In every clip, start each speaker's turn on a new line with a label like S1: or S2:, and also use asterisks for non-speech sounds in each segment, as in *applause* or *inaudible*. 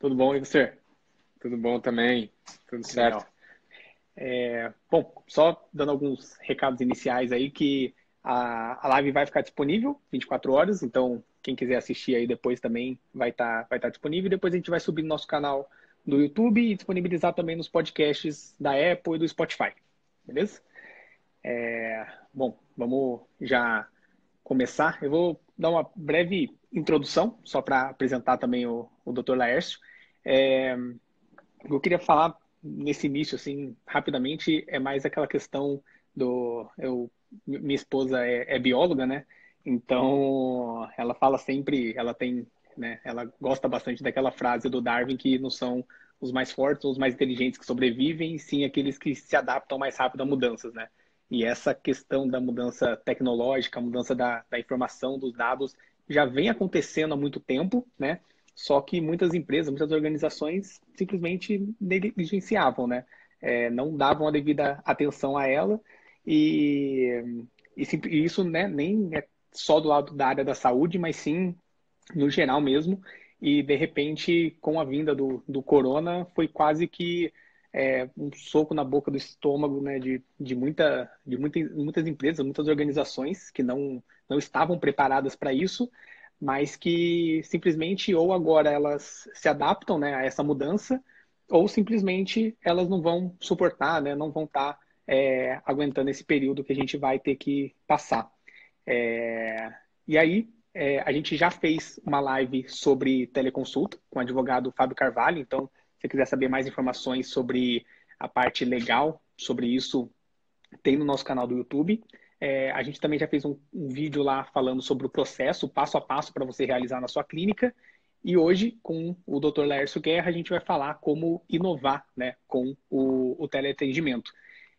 S1: Tudo bom, e você?
S2: Tudo bom também, tudo certo.
S1: É, bom, só dando alguns recados iniciais aí que a, a live vai ficar disponível 24 horas, então quem quiser assistir aí depois também vai estar tá, vai tá disponível. Depois a gente vai subir no nosso canal do YouTube e disponibilizar também nos podcasts da Apple e do Spotify, beleza? É, bom, vamos já começar. Eu vou dar uma breve introdução, só para apresentar também o, o Dr. Laércio. É, eu queria falar nesse início, assim, rapidamente, é mais aquela questão do. Eu, minha esposa é, é bióloga, né? Então, ela fala sempre, ela tem, né? Ela gosta bastante daquela frase do Darwin que não são os mais fortes ou os mais inteligentes que sobrevivem, sim aqueles que se adaptam mais rápido a mudanças, né? E essa questão da mudança tecnológica, a mudança da, da informação, dos dados, já vem acontecendo há muito tempo, né? Só que muitas empresas, muitas organizações simplesmente negligenciavam, né? É, não davam a devida atenção a ela e, e, e, isso né, nem é só do lado da área da saúde, mas sim no geral mesmo. E de repente, com a vinda do, do corona, foi quase que é, um soco na boca do estômago né, de, de, muita, de muita, muitas empresas, muitas organizações que não, não estavam preparadas para isso mas que simplesmente ou agora elas se adaptam né, a essa mudança, ou simplesmente elas não vão suportar, né, não vão estar tá, é, aguentando esse período que a gente vai ter que passar. É, e aí, é, a gente já fez uma live sobre teleconsulta com o advogado Fábio Carvalho, então, se você quiser saber mais informações sobre a parte legal, sobre isso, tem no nosso canal do YouTube. É, a gente também já fez um, um, vídeo lá falando sobre o processo, passo a passo para você realizar na sua clínica. E hoje, com o Dr. Laércio Guerra, a gente vai falar como inovar né, com o, o teleatendimento.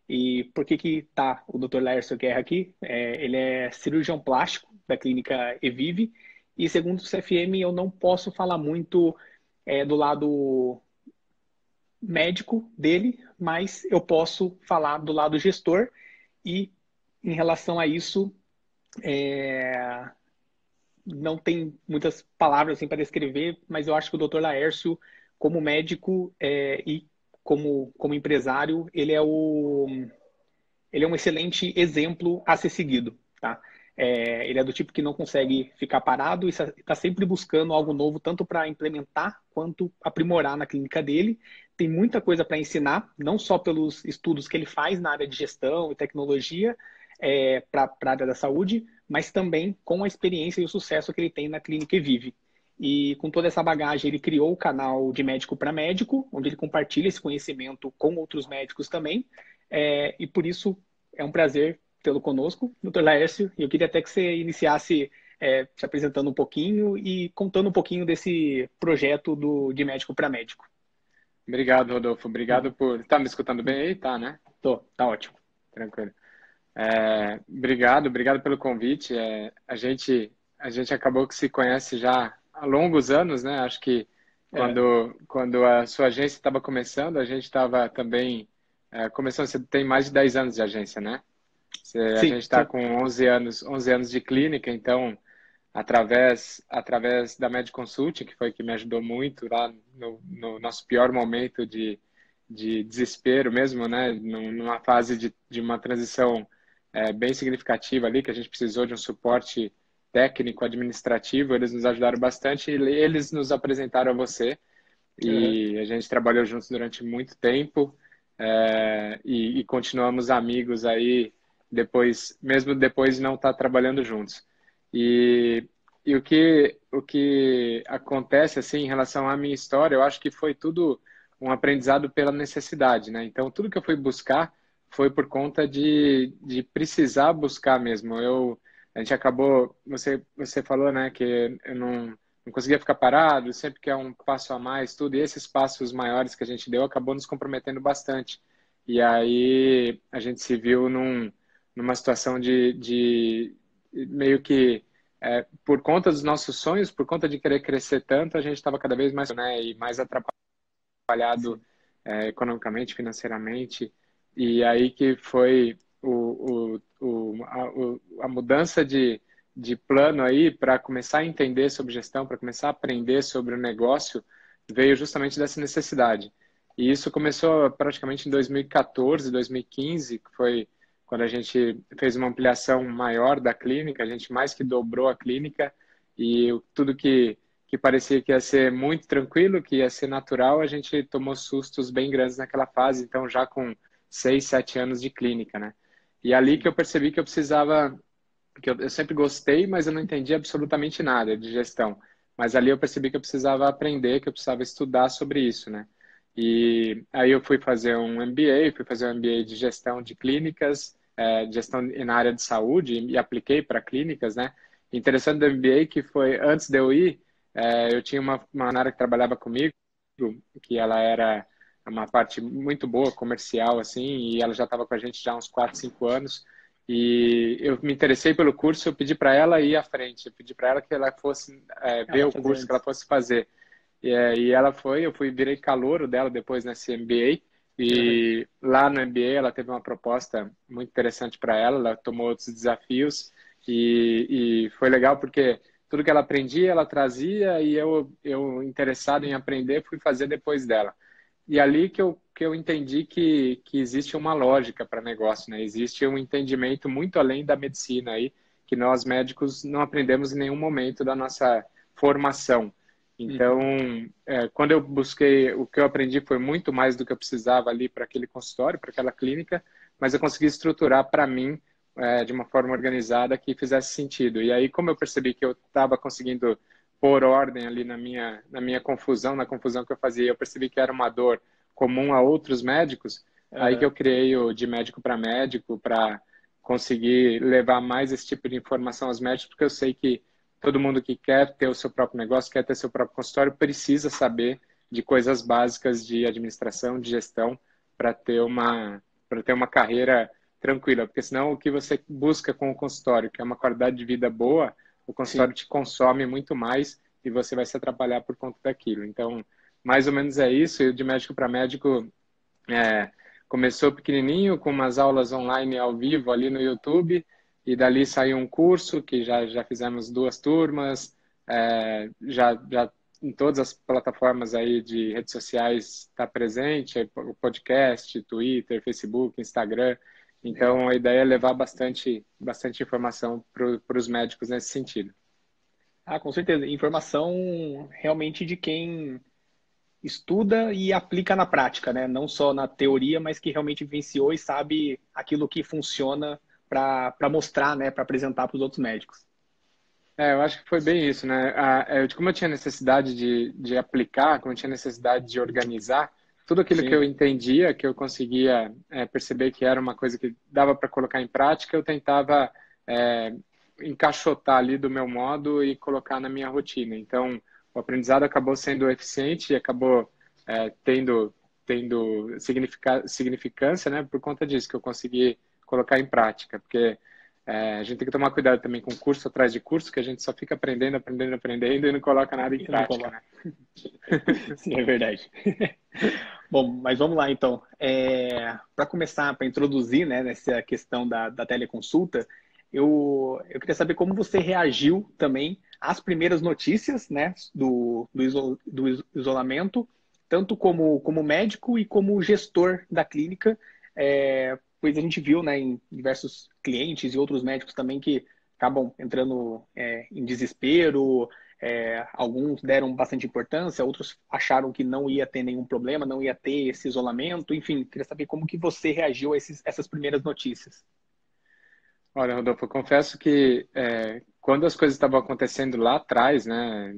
S1: E por que que tá o Dr. Laércio Guerra aqui? É, ele é cirurgião plástico da clínica Evive. E segundo o CFM, eu não posso falar muito é, do lado médico dele, mas eu posso falar do lado gestor e em relação a isso, é... não tem muitas palavras assim, para descrever, mas eu acho que o Dr. Laércio, como médico é... e como, como empresário, ele é, o... ele é um excelente exemplo a ser seguido. Tá? É... ele é do tipo que não consegue ficar parado e está sempre buscando algo novo, tanto para implementar quanto aprimorar na clínica dele. Tem muita coisa para ensinar, não só pelos estudos que ele faz na área de gestão e tecnologia, é, para a área da saúde, mas também com a experiência e o sucesso que ele tem na clínica Evive. E com toda essa bagagem, ele criou o canal de médico para médico, onde ele compartilha esse conhecimento com outros médicos também. É, e por isso é um prazer tê-lo conosco, doutor Laércio. E eu queria até que você iniciasse é, se apresentando um pouquinho e contando um pouquinho desse projeto do, de médico para médico.
S2: Obrigado, Rodolfo. Obrigado por. Tá me escutando bem aí? Tá, né?
S1: Tô, tá ótimo.
S2: Tranquilo. É, obrigado, obrigado pelo convite. É, a gente a gente acabou que se conhece já há longos anos, né? Acho que quando é. quando a sua agência estava começando, a gente estava também é, começando. Você tem mais de 10 anos de agência, né? Você, sim, a gente está com 11 anos 11 anos de clínica, então através através da Med Consulting, que foi que me ajudou muito lá no, no nosso pior momento de de desespero mesmo, né? Numa fase de, de uma transição é, bem significativa ali, que a gente precisou de um suporte técnico, administrativo, eles nos ajudaram bastante e eles nos apresentaram a você. E uhum. a gente trabalhou juntos durante muito tempo é, e, e, continuamos amigos aí depois, mesmo depois de não estar trabalhando juntos. E, e o que o que acontece assim em relação à minha história, eu acho que foi tudo um aprendizado pela necessidade, né? Então tudo que eu fui buscar foi por conta de, de precisar buscar mesmo. Eu, a gente acabou, você, você falou, né, que eu não, não conseguia ficar parado, sempre que é um passo a mais, tudo, e esses passos maiores que a gente deu acabou nos comprometendo bastante. E aí a gente se viu num, numa situação de, de meio que é, por conta dos nossos sonhos, por conta de querer crescer tanto, a gente estava cada vez mais, né, e mais atrapalhado é, economicamente, financeiramente. E aí que foi o, o, o, a, a, mudança de, de plano aí para começar a entender sobre gestão, para começar a aprender sobre o negócio, veio justamente dessa necessidade. E isso começou praticamente em 2014, 2015, que foi quando a gente fez uma ampliação maior da clínica, a gente mais que dobrou a clínica e tudo que, que parecia que ia ser muito tranquilo, que ia ser natural, a gente tomou sustos bem grandes naquela fase, então já com seis, sete anos de clínica, né? E ali que eu percebi que eu precisava, que eu, eu sempre gostei, mas eu não entendia absolutamente nada de gestão. Mas ali eu percebi que eu precisava aprender, que eu precisava estudar sobre isso, né? E aí eu fui fazer um MBA, fui fazer um MBA de gestão de clínicas, é, gestão na área de saúde e apliquei para clínicas, né? Interessante do MBA que foi antes de eu ir, é, eu tinha uma uma área que trabalhava comigo, que ela era uma parte muito boa comercial assim, e ela já estava com a gente já há uns 4, 5 anos. E eu me interessei pelo curso, eu pedi para ela ir à frente, eu pedi para ela que ela fosse é, ver o curso, que ela fosse fazer. E, é, e ela foi, eu fui virei calouro dela depois nesse MBA. E uhum. lá no MBA ela teve uma proposta muito interessante para ela, ela tomou outros desafios e, e foi legal porque tudo que ela aprendia ela trazia e eu, eu interessado em aprender fui fazer depois dela. E ali que eu, que eu entendi que, que existe uma lógica para negócio, né? Existe um entendimento muito além da medicina aí, que nós médicos não aprendemos em nenhum momento da nossa formação. Então, é, quando eu busquei, o que eu aprendi foi muito mais do que eu precisava ali para aquele consultório, para aquela clínica, mas eu consegui estruturar para mim é, de uma forma organizada que fizesse sentido. E aí, como eu percebi que eu estava conseguindo pôr ordem ali na minha, na minha confusão, na confusão que eu fazia, eu percebi que era uma dor comum a outros médicos, é. aí que eu criei o de médico para médico, para conseguir levar mais esse tipo de informação aos médicos, porque eu sei que todo mundo que quer ter o seu próprio negócio, quer ter seu próprio consultório, precisa saber de coisas básicas de administração, de gestão, para ter uma para ter uma carreira tranquila, porque senão o que você busca com o consultório, que é uma qualidade de vida boa, o consultório Sim. te consome muito mais e você vai se atrapalhar por conta daquilo. Então, mais ou menos é isso. E de médico para médico é, começou pequenininho, com umas aulas online ao vivo ali no YouTube, e dali saiu um curso que já, já fizemos duas turmas, é, já, já em todas as plataformas aí de redes sociais está presente, o podcast, Twitter, Facebook, Instagram. Então a ideia é levar bastante, bastante informação para os médicos nesse sentido.
S1: Ah, com certeza. Informação realmente de quem estuda e aplica na prática, né? Não só na teoria, mas que realmente vivenciou e sabe aquilo que funciona para mostrar, né, para apresentar para os outros médicos.
S2: É, eu acho que foi bem isso, né? É, como eu tinha necessidade de, de aplicar, como eu tinha necessidade de organizar, tudo aquilo Sim. que eu entendia, que eu conseguia é, perceber que era uma coisa que dava para colocar em prática, eu tentava é, encaixotar ali do meu modo e colocar na minha rotina. Então, o aprendizado acabou sendo eficiente e acabou é, tendo, tendo significância, né? Por conta disso, que eu consegui colocar em prática, porque é, a gente tem que tomar cuidado também com curso atrás de curso, que a gente só fica aprendendo, aprendendo, aprendendo e não coloca nada em prática. Né? *laughs*
S1: Sim, é verdade. *laughs* Bom, mas vamos lá então. É, para começar, para introduzir né, nessa questão da, da teleconsulta, eu, eu queria saber como você reagiu também às primeiras notícias né, do, do, iso, do isolamento, tanto como, como médico e como gestor da clínica, é, pois a gente viu né, em diversos clientes e outros médicos também que acabam entrando é, em desespero, é, alguns deram bastante importância, outros acharam que não ia ter nenhum problema, não ia ter esse isolamento, enfim, queria saber como que você reagiu a esses, essas primeiras notícias.
S2: Olha, Rodolfo, eu confesso que é, quando as coisas estavam acontecendo lá atrás, né,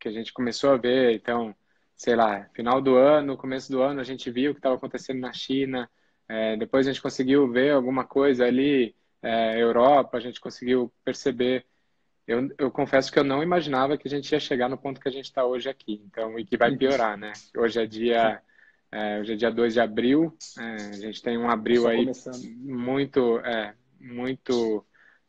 S2: que a gente começou a ver, então, sei lá, final do ano, começo do ano, a gente viu o que estava acontecendo na China, é, depois a gente conseguiu ver alguma coisa ali, é, Europa, a gente conseguiu perceber. Eu, eu confesso que eu não imaginava que a gente ia chegar no ponto que a gente está hoje aqui, então, e que vai piorar, né? Hoje é dia, é, hoje é dia 2 de abril, é, a gente tem um abril aí muito, é, muito,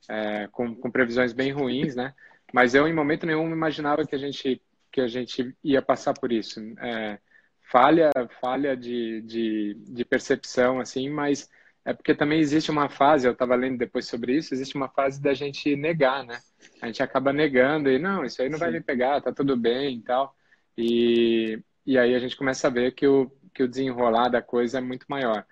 S2: é, com, com previsões bem ruins, né? Mas eu, em momento nenhum, imaginava que a gente, que a gente ia passar por isso. É, falha, falha de, de, de percepção, assim, mas é porque também existe uma fase, eu estava lendo depois sobre isso, existe uma fase da gente negar, né? A gente acaba negando e não, isso aí não Sim. vai me pegar, tá tudo bem e tal. E, e aí a gente começa a ver que o, que o desenrolar da coisa é muito maior.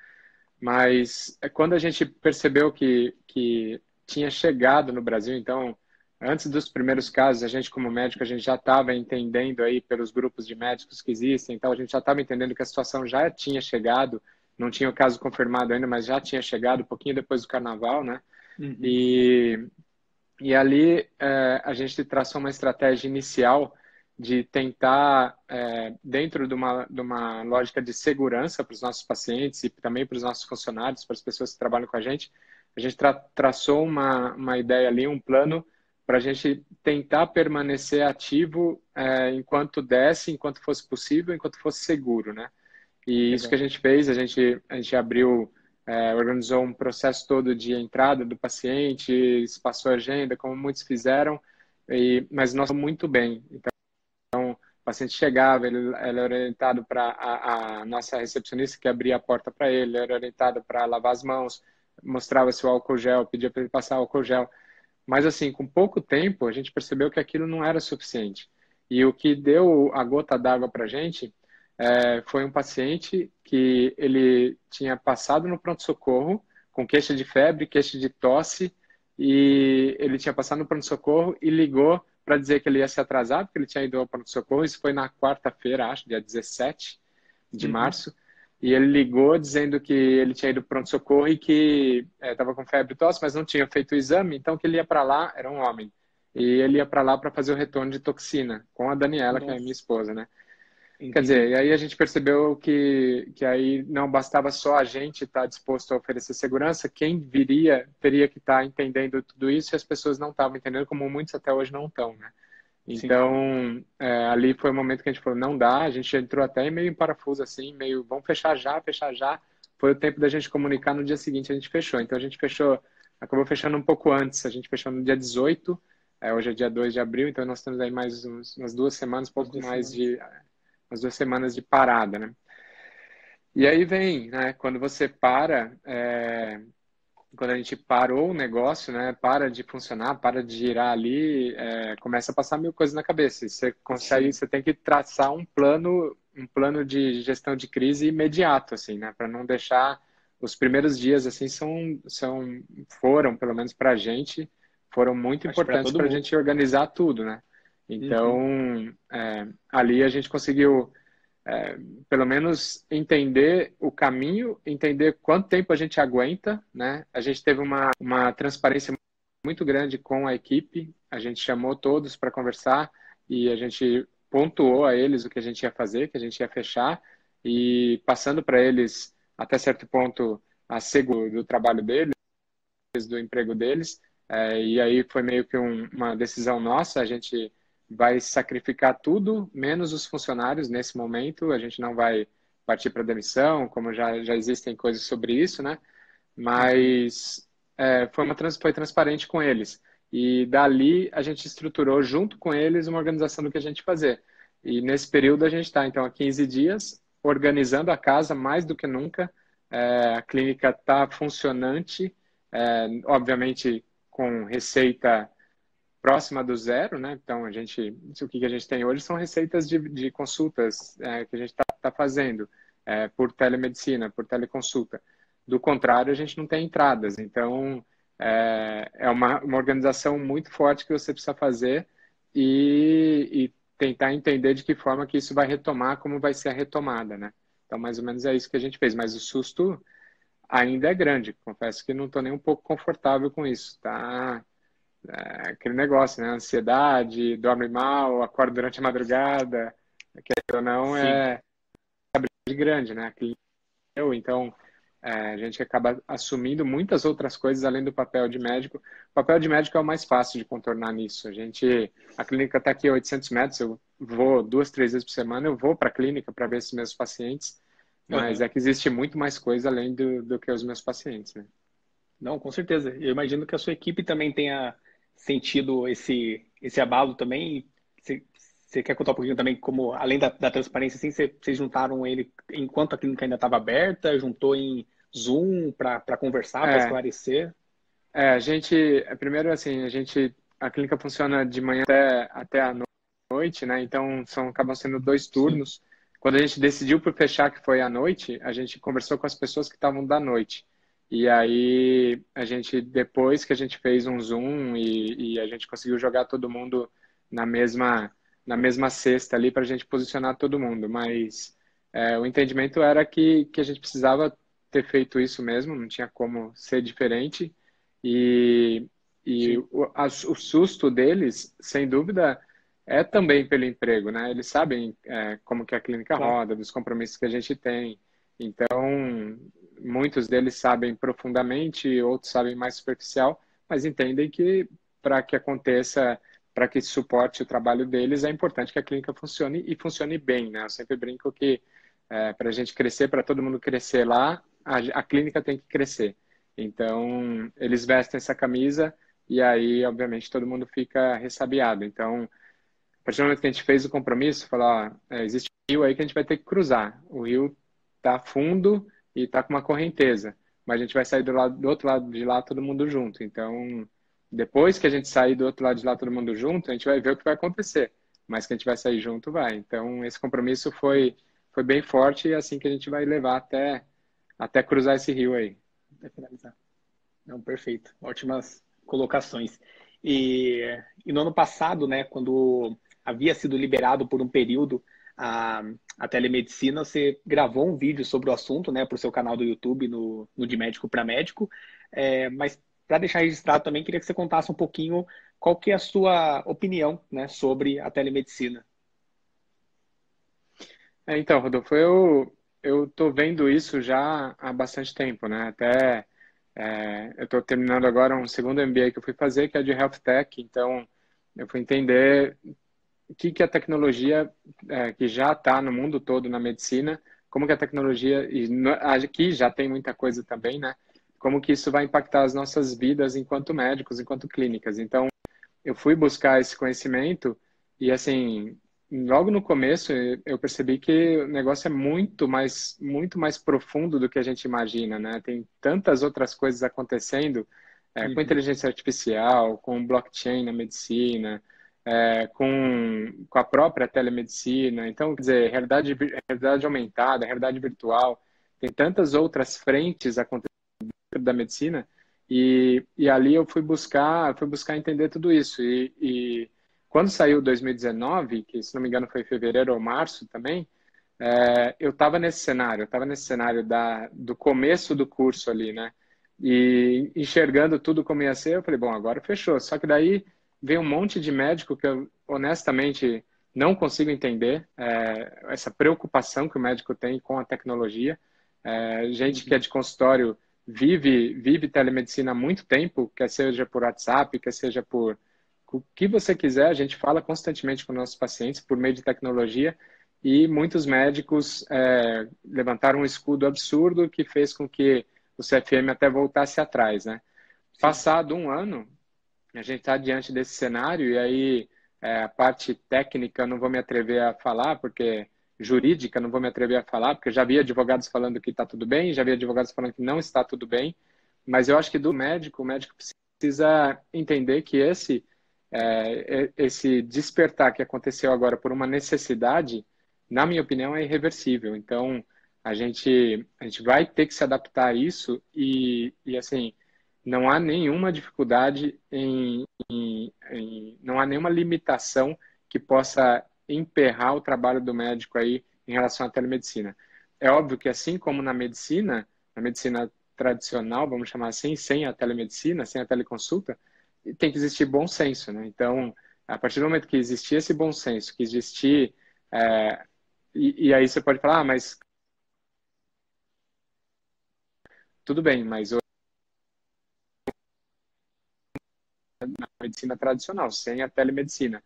S2: Mas é quando a gente percebeu que, que tinha chegado no Brasil, então, antes dos primeiros casos, a gente como médico, a gente já estava entendendo aí pelos grupos de médicos que existem, então a gente já estava entendendo que a situação já tinha chegado, não tinha o caso confirmado ainda, mas já tinha chegado um pouquinho depois do carnaval, né? Uhum. E, e ali é, a gente traçou uma estratégia inicial de tentar, é, dentro de uma, de uma lógica de segurança para os nossos pacientes e também para os nossos funcionários, para as pessoas que trabalham com a gente, a gente tra traçou uma, uma ideia ali, um plano para a gente tentar permanecer ativo é, enquanto desse, enquanto fosse possível, enquanto fosse seguro, né? E Legal. isso que a gente fez, a gente, a gente abriu, é, organizou um processo todo de entrada do paciente, passou a agenda, como muitos fizeram, e, mas nós muito bem. Então, então, o paciente chegava, ele, ele era orientado para a, a, nossa recepcionista que abria a porta para ele, ele era orientado para lavar as mãos, mostrava se o álcool gel, pedia para ele passar álcool gel. Mas, assim, com pouco tempo, a gente percebeu que aquilo não era suficiente. E o que deu a gota d'água para a gente é, foi um paciente que ele tinha passado no pronto-socorro com queixa de febre, queixa de tosse, e ele tinha passado no pronto-socorro e ligou para dizer que ele ia se atrasar, porque ele tinha ido ao pronto-socorro. Isso foi na quarta-feira, acho, dia 17 de uhum. março. E ele ligou dizendo que ele tinha ido pronto-socorro e que estava é, com febre e tosse, mas não tinha feito o exame, então que ele ia para lá, era um homem. E ele ia para lá para fazer o retorno de toxina com a Daniela, Nossa. que é minha esposa, né? Entendi. Quer dizer, e aí a gente percebeu que, que aí não bastava só a gente estar tá disposto a oferecer segurança, quem viria teria que estar tá entendendo tudo isso e as pessoas não estavam entendendo, como muitos até hoje não estão, né? Então, é, ali foi o momento que a gente falou, não dá, a gente entrou até meio em parafuso, assim, meio, vamos fechar já, fechar já. Foi o tempo da gente comunicar, no dia seguinte a gente fechou. Então, a gente fechou, acabou fechando um pouco antes, a gente fechou no dia 18, é, hoje é dia 2 de abril, então nós temos aí mais uns, umas duas semanas, um pouco mais semanas. de umas duas semanas de parada, né? E aí vem, né? Quando você para, é, quando a gente parou o negócio, né? Para de funcionar, para de girar ali, é, começa a passar mil coisas na cabeça. Você consegue, Sim. você tem que traçar um plano, um plano de gestão de crise imediato, assim, né? Para não deixar os primeiros dias assim são, são foram pelo menos para a gente foram muito Acho importantes para a gente organizar tudo, né? Então, uhum. é, ali a gente conseguiu, é, pelo menos, entender o caminho, entender quanto tempo a gente aguenta, né? A gente teve uma, uma transparência muito grande com a equipe, a gente chamou todos para conversar e a gente pontuou a eles o que a gente ia fazer, que a gente ia fechar e passando para eles, até certo ponto, a seguro do trabalho deles, do emprego deles, é, e aí foi meio que um, uma decisão nossa, a gente vai sacrificar tudo, menos os funcionários nesse momento. A gente não vai partir para demissão, como já, já existem coisas sobre isso, né? Mas é, foi, uma, foi transparente com eles. E dali a gente estruturou junto com eles uma organização do que a gente fazer. E nesse período a gente está, então, há 15 dias, organizando a casa mais do que nunca. É, a clínica está funcionante, é, obviamente com receita próxima do zero, né? Então, a gente, o que a gente tem hoje são receitas de, de consultas é, que a gente está tá fazendo é, por telemedicina, por teleconsulta. Do contrário, a gente não tem entradas. Então, é, é uma, uma organização muito forte que você precisa fazer e, e tentar entender de que forma que isso vai retomar, como vai ser a retomada, né? Então, mais ou menos é isso que a gente fez. Mas o susto ainda é grande. Confesso que não estou nem um pouco confortável com isso. Tá, é, aquele negócio, né? Ansiedade, dorme mal, acorda durante a madrugada, quer ou não, Sim. é grande, né? Eu, então, é, a gente acaba assumindo muitas outras coisas além do papel de médico. O papel de médico é o mais fácil de contornar nisso. A gente, a clínica está aqui a 800 metros, eu vou duas, três vezes por semana, eu vou para a clínica para ver esses meus pacientes, mas uhum. é que existe muito mais coisa além do, do que os meus pacientes, né?
S1: Não, com certeza. Eu imagino que a sua equipe também tenha sentido esse, esse abalo também? Você, você quer contar um pouquinho também como, além da, da transparência, assim, você, vocês juntaram ele enquanto a clínica ainda estava aberta, juntou em Zoom para conversar, é. para esclarecer?
S2: É, a gente, primeiro assim, a gente, a clínica funciona de manhã até, até a noite, né? Então são acabam sendo dois turnos. Sim. Quando a gente decidiu por fechar que foi à noite, a gente conversou com as pessoas que estavam da noite. E aí a gente depois que a gente fez um zoom e, e a gente conseguiu jogar todo mundo na mesma na mesma cesta ali para a gente posicionar todo mundo. Mas é, o entendimento era que que a gente precisava ter feito isso mesmo, não tinha como ser diferente. E, e o, a, o susto deles, sem dúvida, é também pelo emprego, né? Eles sabem é, como que a clínica roda, dos compromissos que a gente tem. Então, muitos deles sabem profundamente, outros sabem mais superficial, mas entendem que para que aconteça, para que suporte o trabalho deles, é importante que a clínica funcione e funcione bem, né? Eu sempre brinco que é, para a gente crescer, para todo mundo crescer lá, a, a clínica tem que crescer. Então, eles vestem essa camisa e aí, obviamente, todo mundo fica ressabiado. Então, a partir do momento que a gente fez o compromisso, falar, é, existe um rio aí que a gente vai ter que cruzar. O rio está fundo e está com uma correnteza, mas a gente vai sair do, lado, do outro lado de lá todo mundo junto. Então, depois que a gente sair do outro lado de lá todo mundo junto, a gente vai ver o que vai acontecer. Mas que a gente vai sair junto, vai. Então, esse compromisso foi, foi bem forte e é assim que a gente vai levar até, até cruzar esse rio aí. Até finalizar.
S1: Não, perfeito. Ótimas colocações. E, e no ano passado, né, quando havia sido liberado por um período a, a telemedicina, você gravou um vídeo sobre o assunto, né, para o seu canal do YouTube, no, no De Médico para Médico. É, mas para deixar registrado também, queria que você contasse um pouquinho qual que é a sua opinião, né, sobre a telemedicina.
S2: É, então, Rodolfo, eu eu tô vendo isso já há bastante tempo, né? Até é, eu estou terminando agora um segundo MBA que eu fui fazer, que é de Health Tech. Então, eu fui entender que, que a tecnologia é, que já está no mundo todo na medicina, como que a tecnologia, e aqui já tem muita coisa também, né? Como que isso vai impactar as nossas vidas enquanto médicos, enquanto clínicas. Então, eu fui buscar esse conhecimento e, assim, logo no começo eu percebi que o negócio é muito mais, muito mais profundo do que a gente imagina, né? Tem tantas outras coisas acontecendo é, uhum. com inteligência artificial, com blockchain na medicina, é, com, com a própria telemedicina. Então, quer dizer, realidade, realidade aumentada, realidade virtual, tem tantas outras frentes acontecendo dentro da medicina e, e ali eu fui buscar, fui buscar entender tudo isso. E, e quando saiu 2019, que se não me engano foi fevereiro ou março também, é, eu estava nesse cenário, eu estava nesse cenário da, do começo do curso ali, né? E enxergando tudo como ia ser, eu falei, bom, agora fechou. Só que daí vem um monte de médico que eu honestamente não consigo entender é, essa preocupação que o médico tem com a tecnologia. É, gente que é de consultório vive vive telemedicina há muito tempo, quer seja por WhatsApp, quer seja por o que você quiser, a gente fala constantemente com nossos pacientes por meio de tecnologia e muitos médicos é, levantaram um escudo absurdo que fez com que o CFM até voltasse atrás, né? Passado um ano, a gente está diante desse cenário e aí é, a parte técnica não vou me atrever a falar, porque jurídica não vou me atrever a falar, porque já havia advogados falando que está tudo bem, já havia advogados falando que não está tudo bem, mas eu acho que do médico, o médico precisa entender que esse é, esse despertar que aconteceu agora por uma necessidade, na minha opinião, é irreversível. Então, a gente, a gente vai ter que se adaptar a isso e, e assim, não há nenhuma dificuldade em, em, em, não há nenhuma limitação que possa emperrar o trabalho do médico aí em relação à telemedicina. É óbvio que assim como na medicina, na medicina tradicional, vamos chamar assim, sem a telemedicina, sem a teleconsulta, tem que existir bom senso, né? Então, a partir do momento que existir esse bom senso, que existir é, e, e, aí você pode falar, ah, mas tudo bem, mas na medicina tradicional, sem a telemedicina.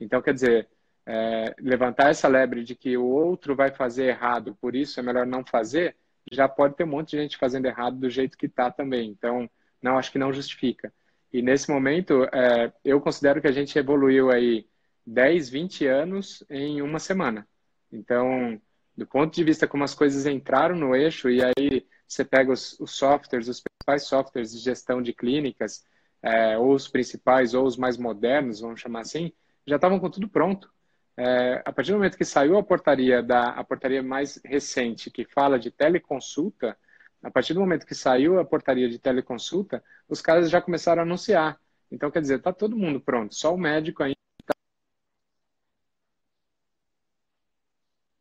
S2: Então, quer dizer, é, levantar essa lebre de que o outro vai fazer errado, por isso é melhor não fazer, já pode ter um monte de gente fazendo errado do jeito que está também. Então, não acho que não justifica. E nesse momento, é, eu considero que a gente evoluiu aí 10, 20 anos em uma semana. Então, do ponto de vista como as coisas entraram no eixo, e aí você pega os, os softwares, os principais softwares de gestão de clínicas, é, ou os principais, ou os mais modernos, vamos chamar assim, já estavam com tudo pronto. é, a partir do momento que saiu a portaria da a portaria mais recente que fala de teleconsulta, a partir do momento que saiu a portaria de teleconsulta, os caras já começaram a anunciar. Então, quer dizer, está todo mundo pronto, só o médico ainda.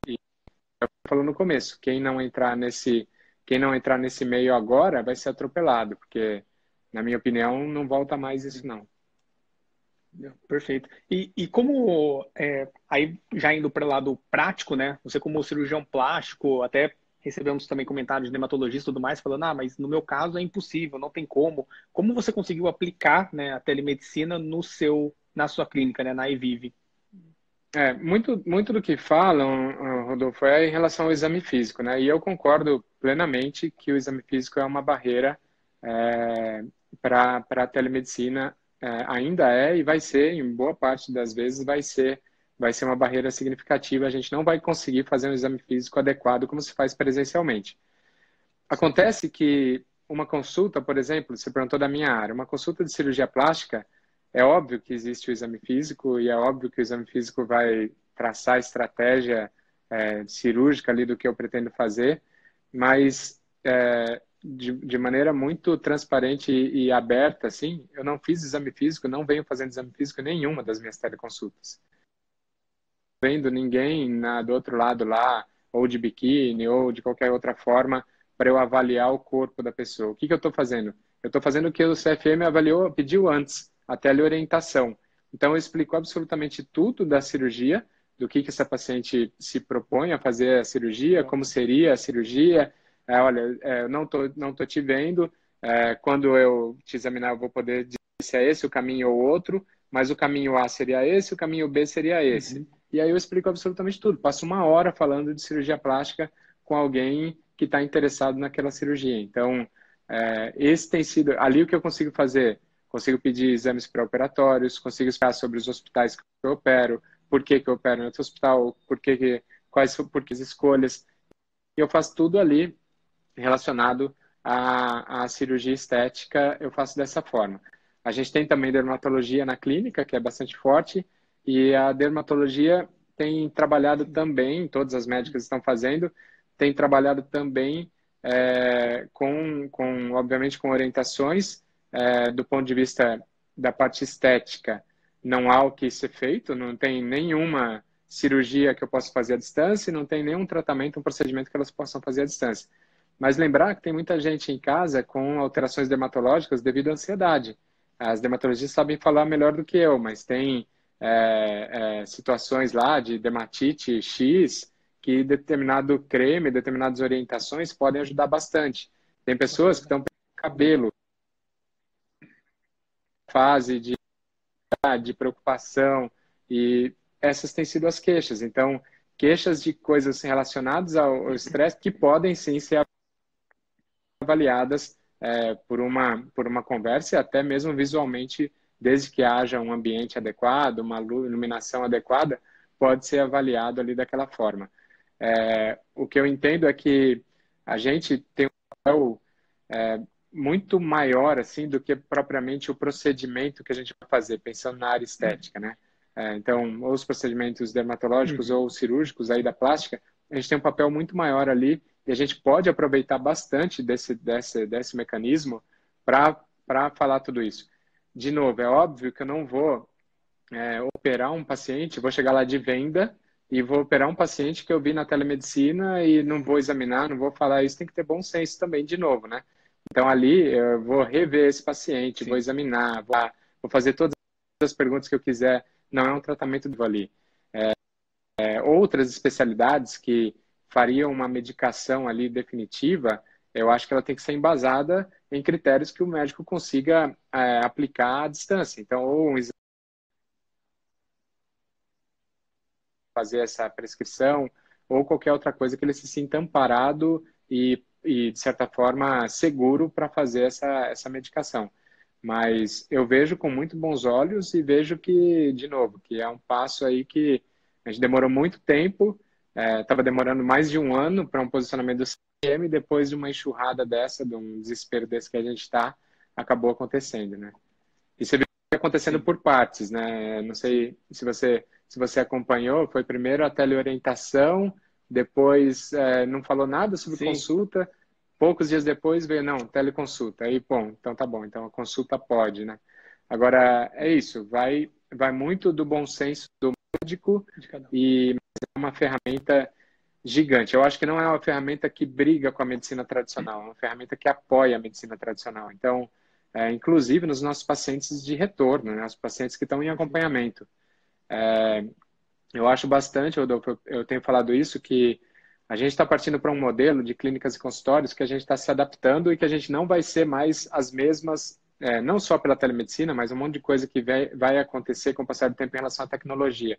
S2: E eu falou no começo, quem não entrar nesse quem não entrar nesse meio agora vai ser atropelado, porque na minha opinião não volta mais isso não.
S1: Perfeito. E, e como, é, aí já indo para o lado prático, né? Você como cirurgião plástico, até recebemos também comentários de dermatologistas e tudo mais, falando, ah, mas no meu caso é impossível, não tem como. Como você conseguiu aplicar né, a telemedicina no seu, na sua clínica, né, na Evive?
S2: É, muito, muito do que falam, Rodolfo, é em relação ao exame físico, né? E eu concordo plenamente que o exame físico é uma barreira é, para a telemedicina é, ainda é e vai ser, em boa parte das vezes, vai ser, vai ser uma barreira significativa. A gente não vai conseguir fazer um exame físico adequado como se faz presencialmente. Acontece que uma consulta, por exemplo, você perguntou da minha área, uma consulta de cirurgia plástica, é óbvio que existe o exame físico e é óbvio que o exame físico vai traçar a estratégia é, cirúrgica ali do que eu pretendo fazer, mas é, de, de maneira muito transparente e, e, aberta, assim, eu não fiz exame físico, não venho fazendo exame físico nenhuma das minhas teleconsultas. Vendo ninguém na, do outro lado lá, ou de biquíni, ou de qualquer outra forma, para eu avaliar o corpo da pessoa. O que, que eu estou fazendo? Eu estou fazendo o que o CFM avaliou, pediu antes, a teleorientação. Então, eu explico absolutamente tudo da cirurgia, do que, que essa paciente se propõe a fazer a cirurgia, como seria a cirurgia, é, olha, é, não tô, não tô te vendo, é, quando eu te examinar eu vou poder dizer se é esse o caminho ou outro, mas o caminho A seria esse, o caminho B seria esse. Uhum. E aí eu explico absolutamente tudo. Passo uma hora falando de cirurgia plástica com alguém que está interessado naquela cirurgia. Então, é, esse tem sido ali o que eu consigo fazer. Consigo pedir exames pré-operatórios, consigo explicar sobre os hospitais que eu opero, por que, que eu opero no outro hospital, por que, que quais por que as escolhas. E eu faço tudo ali relacionado à, à cirurgia estética, eu faço dessa forma. A gente tem também dermatologia na clínica, que é bastante forte, e a dermatologia tem trabalhado também, todas as médicas estão fazendo, tem trabalhado também é, com, com, obviamente, com orientações é, do ponto de vista da parte estética. Não há o que ser feito, não tem nenhuma cirurgia que eu possa fazer à distância, não tem nenhum tratamento, um procedimento que elas possam fazer à distância. Mas lembrar que tem muita gente em casa com alterações dermatológicas devido à ansiedade. As dermatologistas sabem falar melhor do que eu, mas tem é, é, situações lá de dermatite X que determinado creme, determinadas orientações podem ajudar bastante. Tem pessoas que estão cabelo, fase de, de preocupação, e essas têm sido as queixas. Então, queixas de coisas relacionadas ao estresse que podem sim ser avaliadas é, por, uma, por uma conversa e até mesmo visualmente, desde que haja um ambiente adequado, uma iluminação adequada, pode ser avaliado ali daquela forma. É, o que eu entendo é que a gente tem um papel é, muito maior assim do que propriamente o procedimento que a gente vai fazer, pensando na área estética, né? É, então, ou os procedimentos dermatológicos uhum. ou cirúrgicos aí da plástica, a gente tem um papel muito maior ali e a gente pode aproveitar bastante desse, desse, desse mecanismo para falar tudo isso. De novo, é óbvio que eu não vou é, operar um paciente, vou chegar lá de venda e vou operar um paciente que eu vi na telemedicina e não vou examinar, não vou falar isso, tem que ter bom senso também, de novo, né? Então, ali, eu vou rever esse paciente, Sim. vou examinar, vou, vou, fazer todas as perguntas que eu quiser. Não é um tratamento do ali. É, é, outras especialidades que faria uma medicação ali definitiva, eu acho que ela tem que ser embasada em critérios que o médico consiga é, aplicar à distância. Então, ou um fazer essa prescrição, ou qualquer outra coisa que ele se sinta amparado e, e de certa forma, seguro para fazer essa, essa medicação. Mas eu vejo com muito bons olhos e vejo que, de novo, que é um passo aí que a gente demorou muito tempo Estava é, demorando mais de um ano para um posicionamento do CM, e depois de uma enxurrada dessa, de um desespero desse que a gente está, acabou acontecendo, né? E você vê acontecendo por partes, né? Não sei se você se você acompanhou, foi primeiro a teleorientação, depois é, não falou nada sobre Sim. consulta, poucos dias depois veio, não, teleconsulta. Aí, bom, então tá bom, então a consulta pode, né? Agora, é isso, vai, vai muito do bom senso do médico e uma ferramenta gigante. Eu acho que não é uma ferramenta que briga com a medicina tradicional, é uma ferramenta que apoia a medicina tradicional. Então, é, inclusive nos nossos pacientes de retorno, né, os pacientes que estão em acompanhamento. É, eu acho bastante, Rodolfo, eu tenho falado isso, que a gente está partindo para um modelo de clínicas e consultórios que a gente está se adaptando e que a gente não vai ser mais as mesmas, é, não só pela telemedicina, mas um monte de coisa que vai, vai acontecer com o passar do tempo em relação à tecnologia.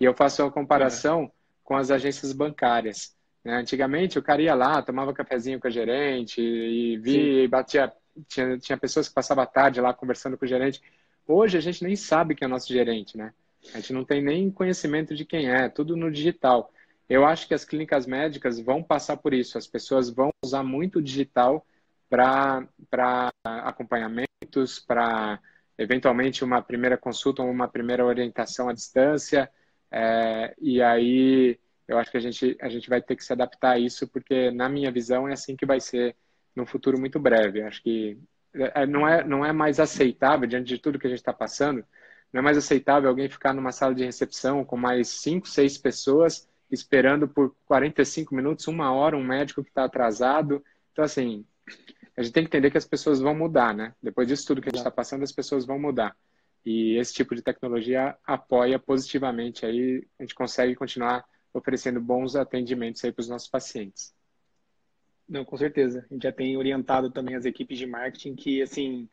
S2: E eu faço uma comparação é. com as agências bancárias. Né? Antigamente, o cara ia lá, tomava cafezinho com a gerente e via e batia. Tinha, tinha pessoas que passavam a tarde lá conversando com o gerente. Hoje, a gente nem sabe quem é o nosso gerente, né? A gente não tem nem conhecimento de quem é, tudo no digital. Eu acho que as clínicas médicas vão passar por isso. As pessoas vão usar muito o digital para acompanhamentos, para eventualmente uma primeira consulta ou uma primeira orientação à distância. É, e aí eu acho que a gente, a gente vai ter que se adaptar a isso, porque na minha visão é assim que vai ser no futuro muito breve. Acho que é, não é, não é mais aceitável, diante de tudo que a gente está passando, não é mais aceitável alguém ficar numa sala de recepção com mais cinco, seis pessoas esperando por 45 minutos, uma hora, um médico que está atrasado. Então, assim, a gente tem que entender que as pessoas vão mudar, né? Depois disso tudo que a gente está passando, as pessoas vão mudar. E esse tipo de tecnologia apoia positivamente aí, a gente consegue continuar oferecendo bons atendimentos aí para os nossos pacientes.
S1: Não, com certeza. A gente já tem orientado também as equipes de marketing que, assim,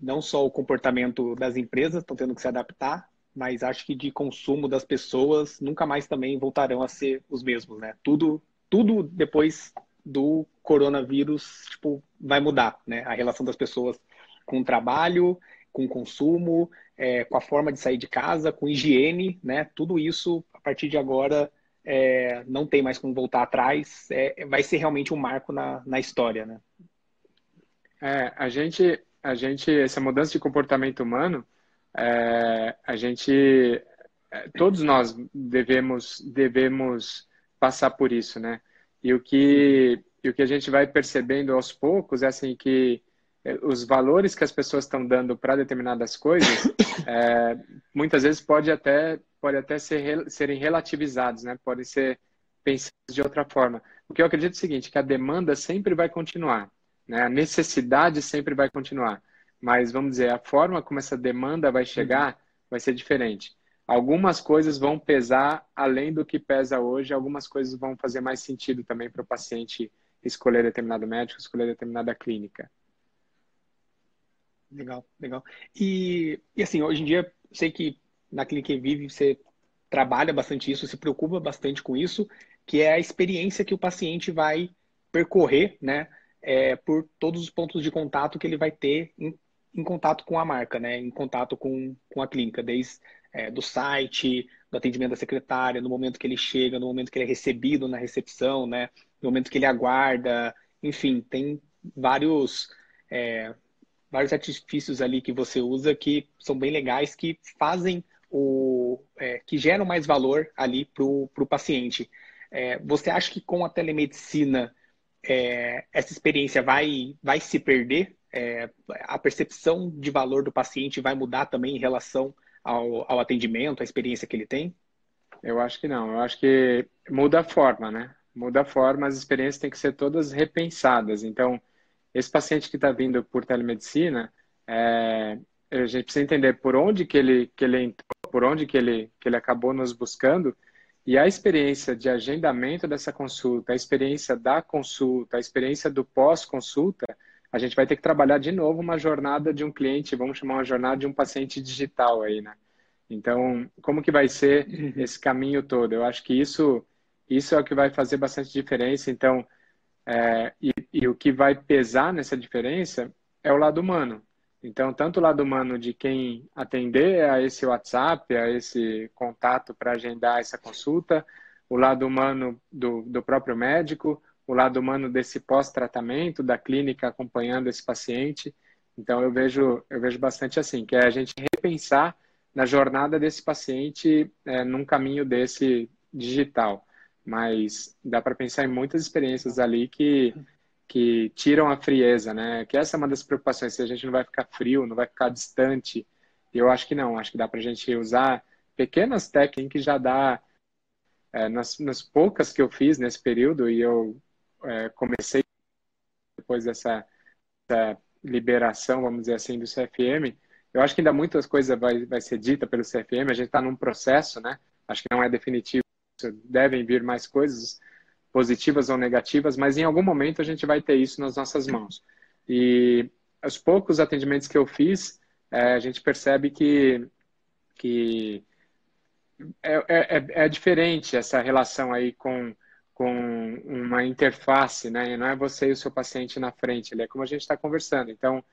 S1: não só o comportamento das empresas estão tendo que se adaptar, mas acho que de consumo das pessoas nunca mais também voltarão a ser os mesmos, né? Tudo, tudo depois do coronavírus, tipo, vai mudar, né? A relação das pessoas com o trabalho, com o consumo, é, com a forma de sair de casa, com higiene, né? Tudo isso, a partir de agora, é, não tem mais como voltar atrás. É, vai ser realmente um marco na, na história, né?
S2: É, a gente, a gente, essa mudança de comportamento humano, é, a gente, é, todos nós devemos, devemos passar por isso, né? E o que, e o que a gente vai percebendo aos poucos é assim que os valores que as pessoas estão dando para determinadas coisas, é, *coughs* muitas vezes pode até, pode até ser, serem relativizados, né? Podem ser pensados de outra forma. Porque eu acredito é o seguinte, que a demanda sempre vai continuar, né? A necessidade sempre vai continuar mas vamos dizer, a forma como essa demanda vai chegar uhum. vai ser diferente. Algumas coisas vão pesar além do que pesa hoje, algumas coisas vão fazer mais sentido também para o paciente escolher determinado médico, escolher determinada clínica.
S1: Legal, legal. E, e assim, hoje em dia, sei que na Clínica Vive você trabalha bastante isso, se preocupa bastante com isso, que é a experiência que o paciente vai percorrer, né, é, por todos os pontos de contato que ele vai ter em em contato com a marca, né? Em contato com, com a clínica, desde é, do site, do atendimento da secretária, no momento que ele chega, no momento que ele é recebido na recepção, né? No momento que ele aguarda, enfim, tem vários é, vários artifícios ali que você usa que são bem legais, que fazem o é, que geram mais valor ali para o paciente. É, você acha que com a telemedicina é, essa experiência vai, vai se perder é, a percepção de valor do paciente vai mudar também em relação ao, ao atendimento, à experiência que ele tem?
S2: Eu acho que não. Eu acho que muda a forma, né? Muda a forma, as experiências têm que ser todas repensadas. Então, esse paciente que está vindo por telemedicina, é, a gente precisa entender por onde que ele, que ele entrou, por onde que ele, que ele acabou nos buscando, e a experiência de agendamento dessa consulta, a experiência da consulta, a experiência do pós-consulta, a gente vai ter que trabalhar de novo uma jornada de um cliente, vamos chamar uma jornada de um paciente digital aí, né? Então, como que vai ser uhum. esse caminho todo? Eu acho que isso, isso é o que vai fazer bastante diferença. Então, é, e, e, o que vai pesar nessa diferença é o lado humano. Então, tanto o lado humano de quem atender a esse WhatsApp, a esse contato para agendar essa consulta, o lado humano do, do próprio médico, o lado humano desse pós-tratamento, da clínica acompanhando esse paciente. Então eu vejo, eu vejo bastante assim, que é a gente repensar na jornada desse paciente é, num caminho desse digital. Mas dá para pensar em muitas experiências ali que, que tiram a frieza, né? Que essa é uma das preocupações, se a gente não vai ficar frio, não vai ficar distante. Eu acho que não, acho que dá para a gente usar pequenas técnicas que já dá é, nas, nas, poucas que eu fiz nesse período e eu é, comecei depois dessa, dessa, liberação, vamos dizer assim, do CFM, eu acho que ainda muitas coisas vai, vai ser dita pelo CFM, a gente está num processo, né? Acho que não é definitivo, devem vir mais coisas positivas ou negativas, mas em algum momento a gente vai ter isso nas nossas mãos. E os poucos atendimentos que eu fiz, é, a gente percebe que, que é, é, é, é diferente essa relação aí com, com uma interface, né? Não é você e o seu paciente na frente, ele é como a gente está conversando. Então,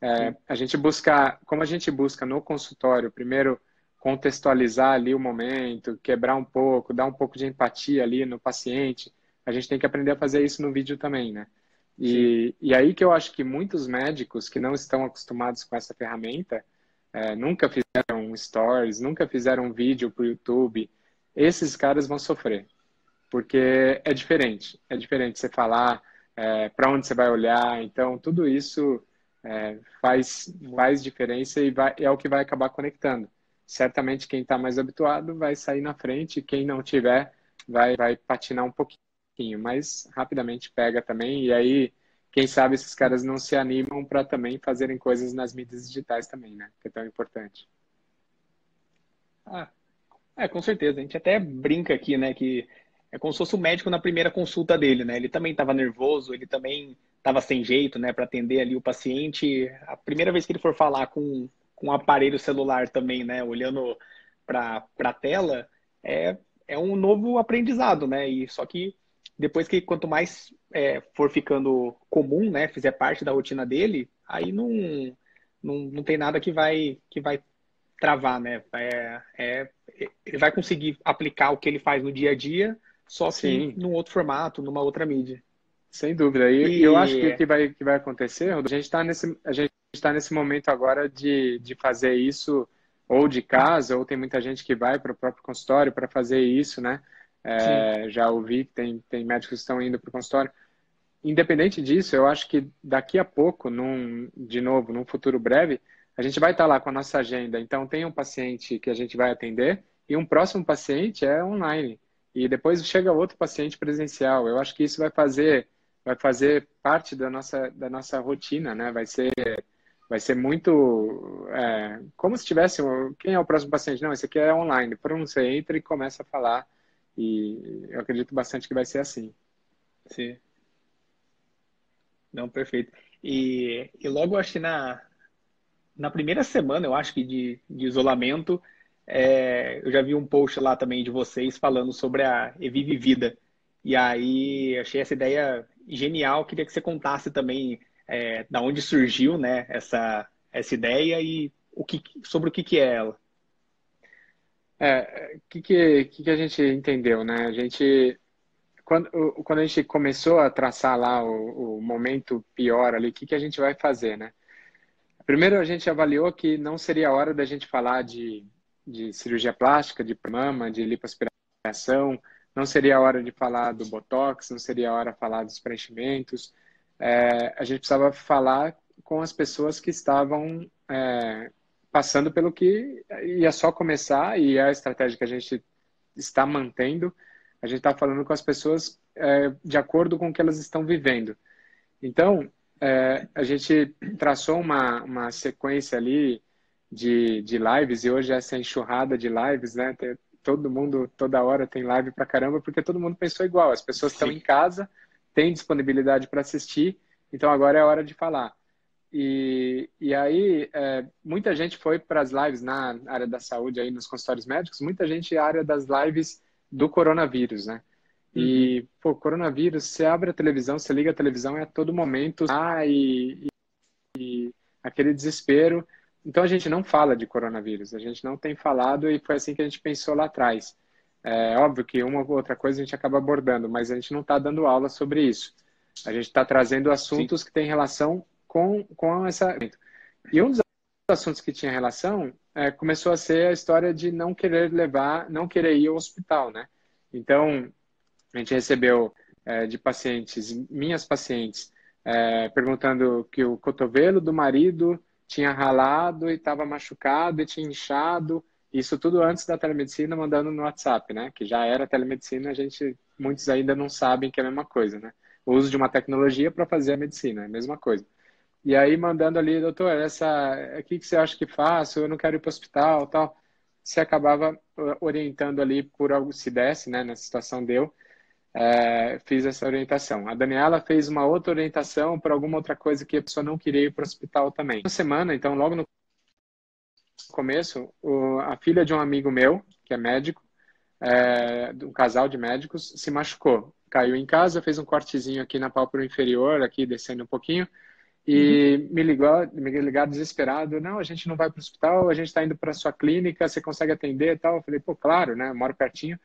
S2: é, a gente busca, como a gente busca no consultório, primeiro contextualizar ali o momento, quebrar um pouco, dar um pouco de empatia ali no paciente, a gente tem que aprender a fazer isso no vídeo também, né? E, e aí que eu acho que muitos médicos que não estão acostumados com essa ferramenta, é, nunca fizeram stories, nunca fizeram um vídeo para o YouTube, esses caras vão sofrer. Porque é diferente. É diferente você falar é, para onde você vai olhar. Então, tudo isso é, faz, faz diferença e vai, é o que vai acabar conectando. Certamente, quem está mais habituado vai sair na frente, quem não tiver vai, vai patinar um pouquinho, mas rapidamente pega também. E aí quem sabe esses caras não se animam para também fazerem coisas nas mídias digitais também, né? Que é tão importante.
S1: Ah, é, com certeza. A gente até brinca aqui, né, que é como se fosse o médico na primeira consulta dele, né? Ele também estava nervoso, ele também estava sem jeito, né, para atender ali o paciente. A primeira vez que ele for falar com, com um aparelho celular também, né, olhando para a tela, é, é um novo aprendizado, né? E só que depois que quanto mais é, for ficando comum, né, fizer parte da rotina dele, aí não, não, não tem nada que vai que vai travar, né? É, é, ele vai conseguir aplicar o que ele faz no dia a dia, só que Sim. num outro formato, numa outra mídia.
S2: Sem dúvida. E, e... eu acho que o que vai, que vai acontecer, a gente está nesse, a gente está nesse momento agora de, de fazer isso ou de casa, ou tem muita gente que vai para o próprio consultório para fazer isso, né? É, já ouvi que tem, tem médicos que estão indo para o consultório. Independente disso, eu acho que daqui a pouco, num, de novo, num futuro breve, a gente vai estar lá com a nossa agenda. Então, tem um paciente que a gente vai atender e um próximo paciente é online. E depois chega outro paciente presencial. Eu acho que isso vai fazer vai fazer parte da nossa da nossa rotina, né? Vai ser vai ser muito é, como se tivesse quem é o próximo paciente? Não, esse aqui é online. Você entra e começa a falar e eu acredito bastante que vai ser assim.
S1: Sim. Não, perfeito. E, e logo, acho que na, na primeira semana, eu acho que de, de isolamento, é, eu já vi um post lá também de vocês falando sobre a Evive Vida. E aí, achei essa ideia genial. Queria que você contasse também é, da onde surgiu né, essa, essa ideia e o que, sobre o que, que é ela.
S2: É, o que, que, que, a gente entendeu, né? A gente, quando, quando a gente começou a traçar lá o, o momento pior ali, o que, que a gente vai fazer, né? Primeiro, a gente avaliou que não seria a hora da gente falar de, de cirurgia plástica, de mama, de lipoaspiração, não seria a hora de falar do Botox, não seria a hora de falar dos preenchimentos. É, a gente precisava falar com as pessoas que estavam é, passando pelo que ia só começar e a estratégia que a gente está mantendo. A gente está falando com as pessoas é, de acordo com o que elas estão vivendo. Então, é, a gente traçou uma, uma sequência ali de, de lives e hoje essa enxurrada de lives, né? Todo mundo, toda hora tem live pra caramba, porque todo mundo pensou igual. As pessoas estão em casa, têm disponibilidade para assistir, então agora é a hora de falar. E, e aí, é, muita gente foi para as lives na área da saúde, aí nos consultórios médicos, muita gente é área das lives do coronavírus, né? E, uhum. pô, coronavírus, você abre a televisão, você liga a televisão, é a todo momento, ah, e, e, e aquele desespero. Então, a gente não fala de coronavírus, a gente não tem falado e foi assim que a gente pensou lá atrás. É óbvio que uma ou outra coisa a gente acaba abordando, mas a gente não está dando aula sobre isso. A gente está trazendo assuntos Sim. que têm relação com, com essa. E um dos assuntos que tinha relação é, começou a ser a história de não querer levar, não querer ir ao hospital, né? Então, a gente recebeu é, de pacientes, minhas pacientes, é, perguntando que o cotovelo do marido tinha ralado e estava machucado e tinha inchado. Isso tudo antes da telemedicina, mandando no WhatsApp, né? Que já era telemedicina, a gente, muitos ainda não sabem que é a mesma coisa, né? O uso de uma tecnologia para fazer a medicina, é a mesma coisa. E aí mandando ali, doutor, essa, o que, que você acha que faço? Eu não quero ir para o hospital, tal. Você acabava orientando ali por algo, se desse, né? Nessa situação deu, é, fiz essa orientação. A Daniela fez uma outra orientação por alguma outra coisa que a pessoa não queria ir para o hospital também. Uma semana, então, logo no começo, o, a filha de um amigo meu, que é médico, é, um casal de médicos, se machucou. Caiu em casa, fez um cortezinho aqui na pálpebra inferior, aqui descendo um pouquinho, e uhum. me ligou, me ligaram desesperado, não, a gente não vai para o hospital, a gente está indo para a sua clínica, você consegue atender e tal? Eu falei, pô, claro, né, eu moro pertinho.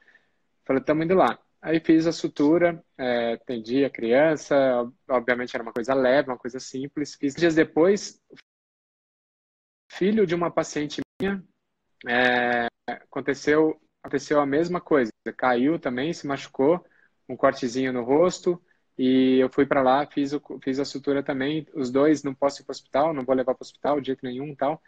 S2: Falei, estamos indo lá. Aí fiz a sutura, é, atendi a criança, obviamente era uma coisa leve, uma coisa simples. Fiz dias depois, filho de uma paciente minha, é, aconteceu, aconteceu a mesma coisa. Caiu também, se machucou, um cortezinho no rosto, e eu fui para lá, fiz, o, fiz a sutura também. Os dois não posso ir para o hospital, não vou levar para o hospital de jeito nenhum tal.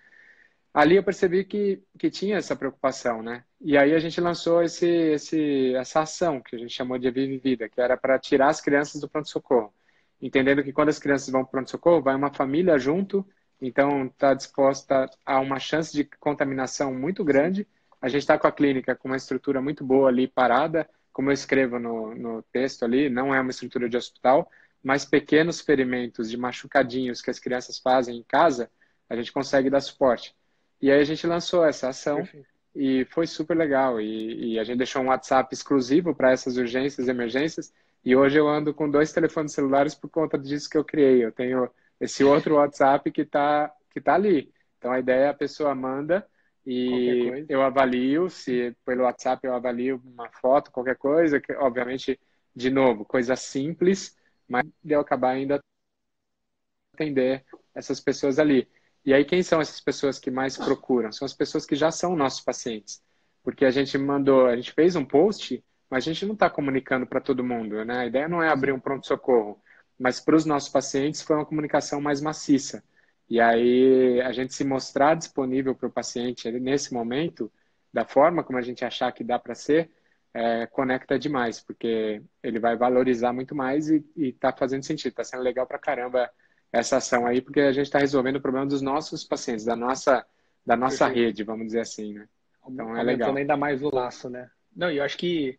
S2: Ali eu percebi que, que tinha essa preocupação, né? E aí a gente lançou esse, esse, essa ação que a gente chamou de Vive Vida, que era para tirar as crianças do pronto-socorro. Entendendo que quando as crianças vão para o pronto-socorro, vai uma família junto, então está disposta a uma chance de contaminação muito grande. A gente está com a clínica com uma estrutura muito boa ali parada, como eu escrevo no, no texto ali, não é uma estrutura de hospital, mas pequenos ferimentos de machucadinhos que as crianças fazem em casa, a gente consegue dar suporte. E aí a gente lançou essa ação Perfeito. e foi super legal. E, e, a gente deixou um WhatsApp exclusivo para essas urgências e emergências. E hoje eu ando com dois telefones celulares por conta disso que eu criei. Eu tenho esse outro WhatsApp que está que tá ali. Então a ideia é a pessoa manda e eu avalio, se pelo WhatsApp eu avalio uma foto, qualquer coisa, que obviamente, de novo, coisa simples, mas eu acabar ainda atender essas pessoas ali. E aí, quem são essas pessoas que mais procuram? São as pessoas que já são nossos pacientes. Porque a gente mandou, a gente fez um post, mas a gente não está comunicando para todo mundo, né? A ideia não é abrir um pronto-socorro, mas para os nossos pacientes foi uma comunicação mais maciça. E aí a gente se mostrar disponível para o paciente nesse momento, da forma como a gente achar que dá para ser, é, conecta demais, porque ele vai valorizar muito mais e está fazendo sentido, está sendo legal para caramba essa ação aí, porque a gente está resolvendo o problema dos nossos pacientes, da nossa, da nossa rede, vamos dizer assim, né?
S1: Então é legal. ainda mais o laço, né? Não, e eu acho que,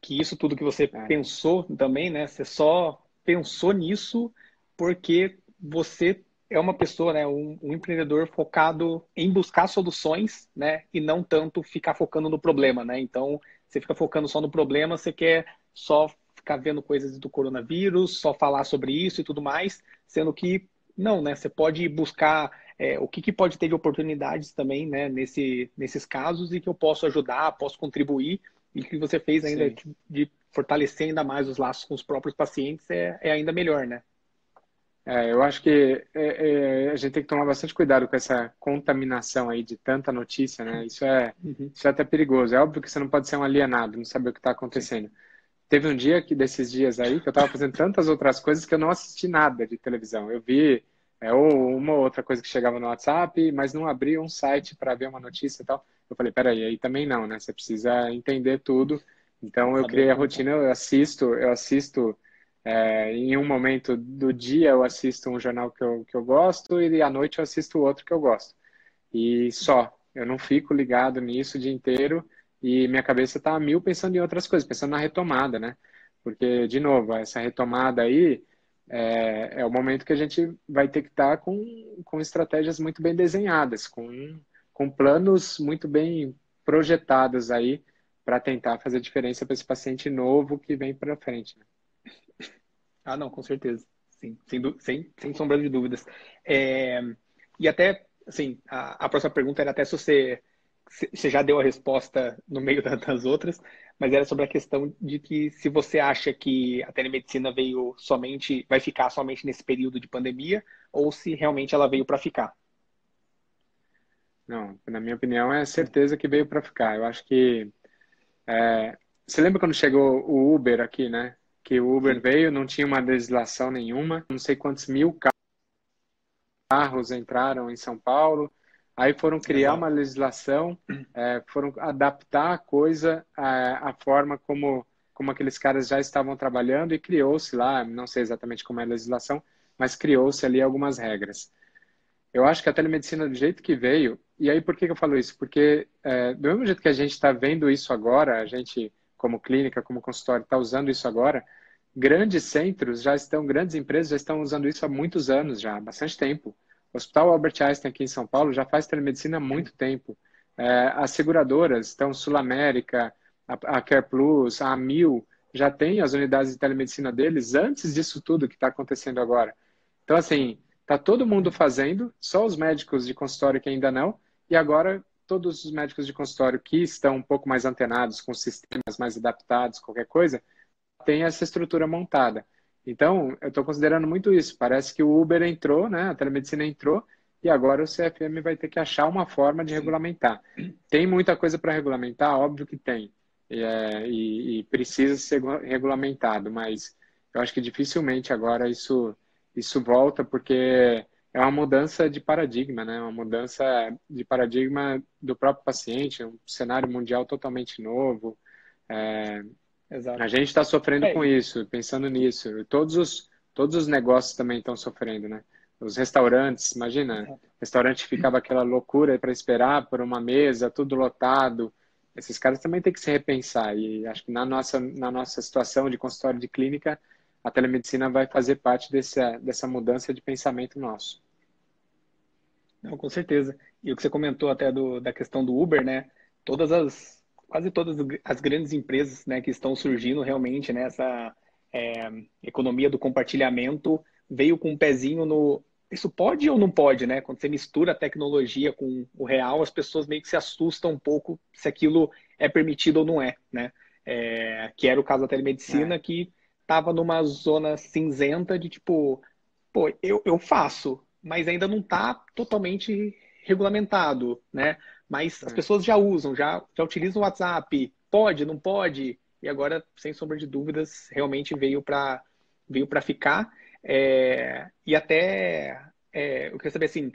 S1: que isso tudo que você é. pensou também, né? Você só pensou nisso porque você é uma pessoa, né, um, um, empreendedor focado em buscar soluções, né, e não tanto ficar focando no problema, né? Então, você fica focando só no problema, você quer só ficar vendo coisas do coronavírus, só falar sobre isso e tudo mais, sendo que não, né? Você pode buscar é, o que, que, pode ter de oportunidades também, né, nesse, nesses casos e que eu posso ajudar, posso contribuir e que você fez ainda de, de, fortalecer ainda mais os laços com os próprios pacientes é, é ainda melhor, né?
S2: É, eu acho que é, é, a gente tem que tomar bastante cuidado com essa contaminação aí de tanta notícia, né? Isso é, uhum. isso é até perigoso. É óbvio que você não pode ser um alienado, não saber o que está acontecendo. Teve um dia que desses dias aí que eu estava fazendo tantas outras coisas que eu não assisti nada de televisão. Eu vi é, ou uma ou outra coisa que chegava no WhatsApp, mas não abri um site para ver uma notícia e tal. Eu falei, peraí, aí também não, né? Você precisa entender tudo. Então eu criei a rotina, eu assisto, eu assisto é, em um momento do dia eu assisto um jornal que eu, que eu gosto e à noite eu assisto outro que eu gosto. E só. Eu não fico ligado nisso o dia inteiro e minha cabeça está a mil pensando em outras coisas, pensando na retomada, né? Porque, de novo, essa retomada aí é, é o momento que a gente vai ter que estar tá com, com estratégias muito bem desenhadas, com, com planos muito bem projetados aí para tentar fazer diferença para esse paciente novo que vem para frente. Né?
S1: Ah, não, com certeza. Sim, sem, sem, sem sombra de dúvidas. É, e até, assim, a, a, próxima pergunta era até se você, se, você já deu a resposta no meio *laughs* das outras, mas era sobre a questão de que se você acha que a telemedicina veio somente, vai ficar somente nesse período de pandemia, ou se realmente ela veio para ficar.
S2: Não, na minha opinião, é certeza que veio para ficar. Eu acho que. É, você lembra quando chegou o Uber aqui, né? Que o Uber Sim. veio, não tinha uma legislação nenhuma, não sei quantos mil carros entraram em São Paulo. Aí foram criar uma legislação, é, foram adaptar a coisa à, à forma como, como aqueles caras já estavam trabalhando e criou-se lá, não sei exatamente como é a legislação, mas criou-se ali algumas regras. Eu acho que a telemedicina, do jeito que veio, e aí por que, eu falo isso? Porque é, do mesmo jeito que a gente está vendo isso agora, a gente, como clínica, como consultório, está usando isso agora, grandes centros já estão, grandes empresas já estão usando isso há muitos anos já, há bastante tempo. O Hospital Albert Einstein aqui em São Paulo já faz telemedicina há muito tempo. É, as seguradoras, então Sul América, a, a Care Plus, a Mil, já tem as unidades de telemedicina deles antes disso tudo que está acontecendo agora. Então, assim, Está todo mundo fazendo, só os médicos de consultório que ainda não, e agora todos os médicos de consultório que estão um pouco mais antenados, com sistemas mais adaptados, qualquer coisa, tem essa estrutura montada. Então, eu estou considerando muito isso. Parece que o Uber entrou, né? a telemedicina entrou, e agora o CFM vai ter que achar uma forma de regulamentar. Tem muita coisa para regulamentar? Óbvio que tem. E, é, e, e, precisa ser regulamentado, mas eu acho que dificilmente agora isso isso volta porque é uma mudança de paradigma, né? Uma mudança de paradigma do próprio paciente, um cenário mundial totalmente novo. É, a gente está sofrendo é. com isso, pensando nisso. Todos os, todos os negócios também estão sofrendo, né? Os restaurantes, imagina, Exato. restaurante ficava aquela loucura para esperar por uma mesa, tudo lotado. Esses caras também têm que se repensar. E acho que na nossa, na nossa situação de consultório de clínica, a telemedicina vai fazer parte dessa, dessa mudança de pensamento nosso.
S1: Não, com certeza. E o que você comentou até do, da questão do Uber, né? Todas as, quase todas as grandes empresas né, que estão surgindo realmente nessa é, economia do compartilhamento veio com um pezinho no isso pode ou não pode, né? Quando você mistura a tecnologia com o real, as pessoas meio que se assustam um pouco se aquilo é permitido ou não é, né? É, que era o caso da telemedicina, é. que tava numa zona cinzenta de tipo, pô, eu, eu faço, mas ainda não está totalmente regulamentado, né? Mas as é. pessoas já usam, já, já utilizam o WhatsApp, pode, não pode, e agora, sem sombra de dúvidas, realmente veio para veio para ficar. É, e até é, eu queria saber assim,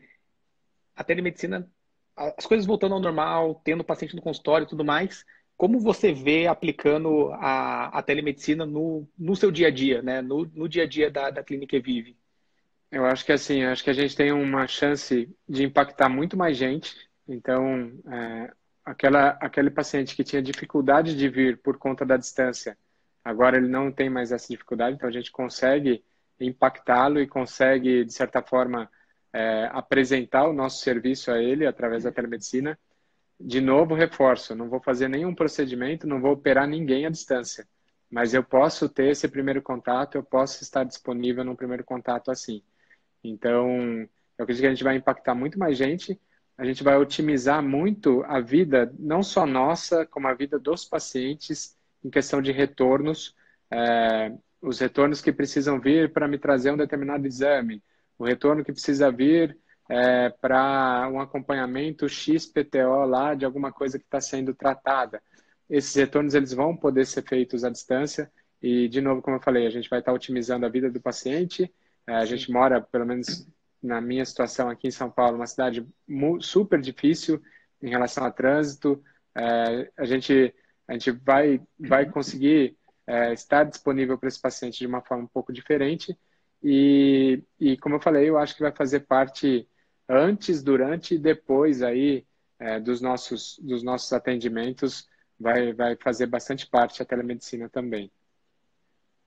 S1: a telemedicina, as coisas voltando ao normal, tendo paciente no consultório e tudo mais, como você vê aplicando a, a telemedicina no, no seu dia a dia, né? no, no dia a dia da, da Clínica Vive?
S2: Eu acho que assim, acho que a gente tem uma chance de impactar muito mais gente. Então, é, aquela, aquele paciente que tinha dificuldade de vir por conta da distância, agora ele não tem mais essa dificuldade, então a gente consegue impactá-lo e consegue, de certa forma, é, apresentar o nosso serviço a ele através da telemedicina de novo, reforço, não vou fazer nenhum procedimento, não vou operar ninguém à distância, mas eu posso ter esse primeiro contato, eu posso estar disponível no primeiro contato assim. Então, eu acredito que a gente vai impactar muito mais gente, a gente vai otimizar muito a vida, não só nossa, como a vida dos pacientes em questão de retornos, é, os retornos que precisam vir para me trazer um determinado exame, o retorno que precisa vir é, para um acompanhamento XPTO lá de alguma coisa que está sendo tratada. Esses retornos eles vão poder ser feitos à distância e, de novo, como eu falei, a gente vai estar tá otimizando a vida do paciente. É, a gente mora, pelo menos na minha situação aqui em São Paulo, uma cidade super difícil em relação a trânsito. É, a gente a gente vai vai conseguir é, estar disponível para esse paciente de uma forma um pouco diferente e, e como eu falei, eu acho que vai fazer parte antes, durante e depois aí é, dos, nossos, dos nossos atendimentos vai, vai fazer bastante parte a telemedicina também.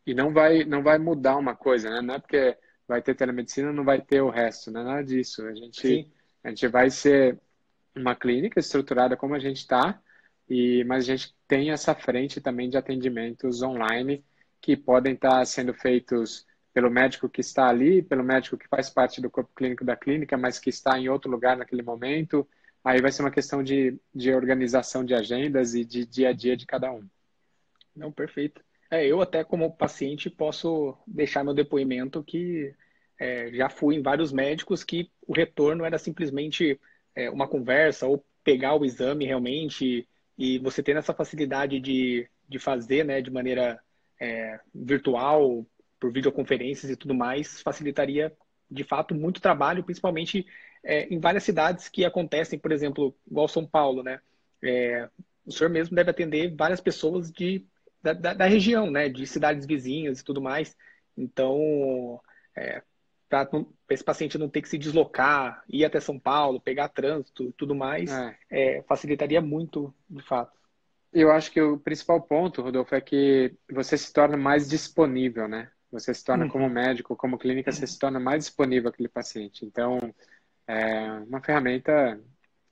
S2: E não vai, não vai mudar uma coisa, né? Não é porque vai ter telemedicina, não vai ter o resto, não é nada disso. A gente, a gente vai ser uma clínica estruturada como a gente está, e mas a gente tem essa frente também de atendimentos online que podem estar sendo feitos pelo médico que está ali, pelo médico que faz parte do corpo clínico da clínica, mas que está em outro lugar naquele momento. Aí vai ser uma questão de, de organização de agendas e de dia a dia de cada um.
S1: Não, perfeito. É, eu até como paciente posso deixar meu depoimento que é, já fui em vários médicos que o retorno era simplesmente é, uma conversa ou pegar o exame realmente e você tendo essa facilidade de, de fazer né, de maneira é, virtual, por videoconferências e tudo mais, facilitaria de fato muito trabalho, principalmente é, em várias cidades que acontecem, por exemplo, igual São Paulo, né? É, o senhor mesmo deve atender várias pessoas de, da, da, da, região, né? De cidades vizinhas e tudo mais. Então, é, para esse paciente não ter que se deslocar, ir até São Paulo, pegar trânsito e tudo mais, é. É, facilitaria muito, de fato.
S2: Eu acho que o principal ponto, Rodolfo, é que você se torna mais disponível, né? Você se torna, uhum. como médico, como clínica, você se torna mais disponível aquele paciente. Então, é uma ferramenta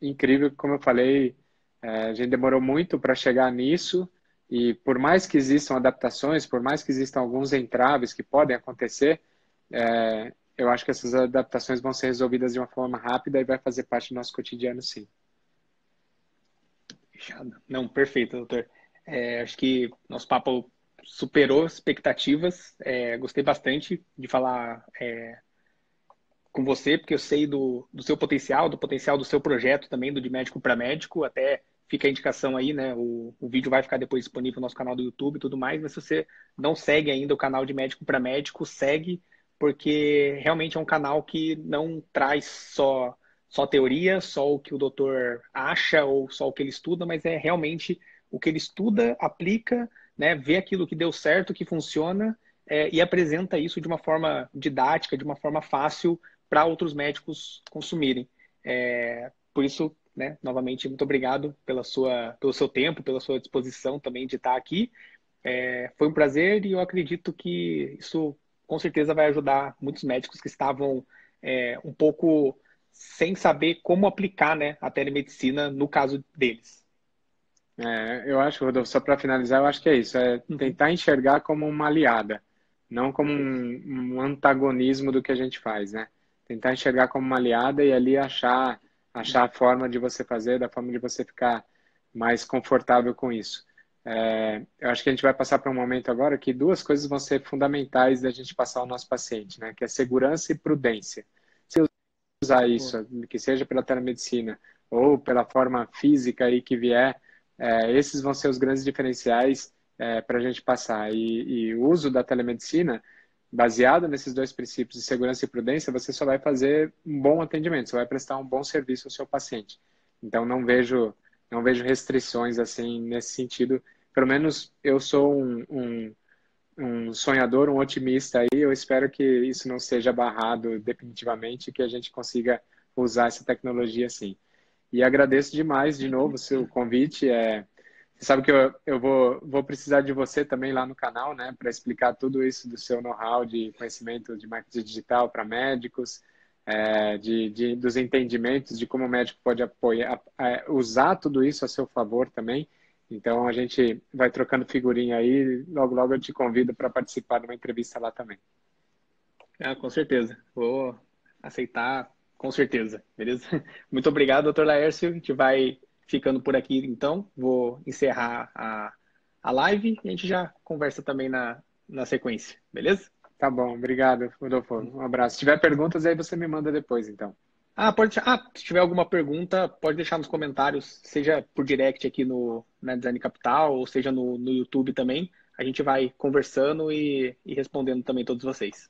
S2: incrível, como eu falei, é, a gente demorou muito para chegar nisso e por mais que existam adaptações, por mais que existam alguns entraves que podem acontecer, é, eu acho que essas adaptações vão ser resolvidas de uma forma rápida e vai fazer parte do nosso cotidiano, sim.
S1: Fechado. Não, perfeito, doutor. É, acho que nosso papo superou expectativas. É, gostei bastante de falar é, com você, porque eu sei do, do seu potencial, do potencial do seu projeto também, do de médico para médico. Até fica a indicação aí, né? O, o vídeo vai ficar depois disponível no nosso canal do YouTube e tudo mais. Mas se você não segue ainda o canal de médico para médico, segue, porque realmente é um canal que não traz só só teoria, só o que o doutor acha ou só o que ele estuda, mas é realmente o que ele estuda, aplica né, vê aquilo que deu certo, que funciona é, e apresenta isso de uma forma didática, de uma forma fácil para outros médicos consumirem. É, por isso, né, novamente, muito obrigado pela sua, pelo seu tempo, pela sua disposição também de estar aqui. É, foi um prazer e eu acredito que isso com certeza vai ajudar muitos médicos que estavam é, um pouco sem saber como aplicar né, a telemedicina no caso deles.
S2: É, eu acho, Rodolfo, só para finalizar, eu acho que é isso, é uhum. tentar enxergar como uma aliada, não como um, um, antagonismo do que a gente faz, né? Tentar enxergar como uma aliada e ali achar, achar a forma de você fazer, da forma de você ficar mais confortável com isso. É, eu acho que a gente vai passar para um momento agora que duas coisas vão ser fundamentais da gente passar ao nosso paciente, né? Que é segurança e prudência. Se usar isso, que seja pela telemedicina ou pela forma física aí que vier, é, esses vão ser os grandes diferenciais é, para a gente passar. E, e, o uso da telemedicina, baseado nesses dois princípios de segurança e prudência, você só vai fazer um bom atendimento, você vai prestar um bom serviço ao seu paciente. Então, não vejo, não vejo restrições assim nesse sentido. Pelo menos eu sou um, um, um sonhador, um otimista aí. Eu espero que isso não seja barrado definitivamente, que a gente consiga usar essa tecnologia assim. E agradeço demais de novo o seu convite. É, você sabe que eu, eu vou, vou precisar de você também lá no canal, né, para explicar tudo isso do seu know-how de conhecimento de marketing digital para médicos, é, de, de, dos entendimentos de como o médico pode apoiar, é, usar tudo isso a seu favor também. Então a gente vai trocando figurinha aí. Logo, logo eu te convido para participar de uma entrevista lá também.
S1: Ah, com certeza. Vou aceitar com certeza, beleza? *laughs* Muito obrigado, doutor Laércio. A gente vai ficando por aqui, então. Vou encerrar a, a live e a gente já conversa também na, na sequência, beleza?
S2: Tá bom, obrigado, Rodolfo. Um abraço. Se tiver perguntas, aí você me manda depois, então.
S1: Ah, pode ah, se tiver alguma pergunta, pode deixar nos comentários, seja por direct aqui no na Design Capital, ou seja no, no YouTube também. A gente vai conversando e, e respondendo também todos vocês.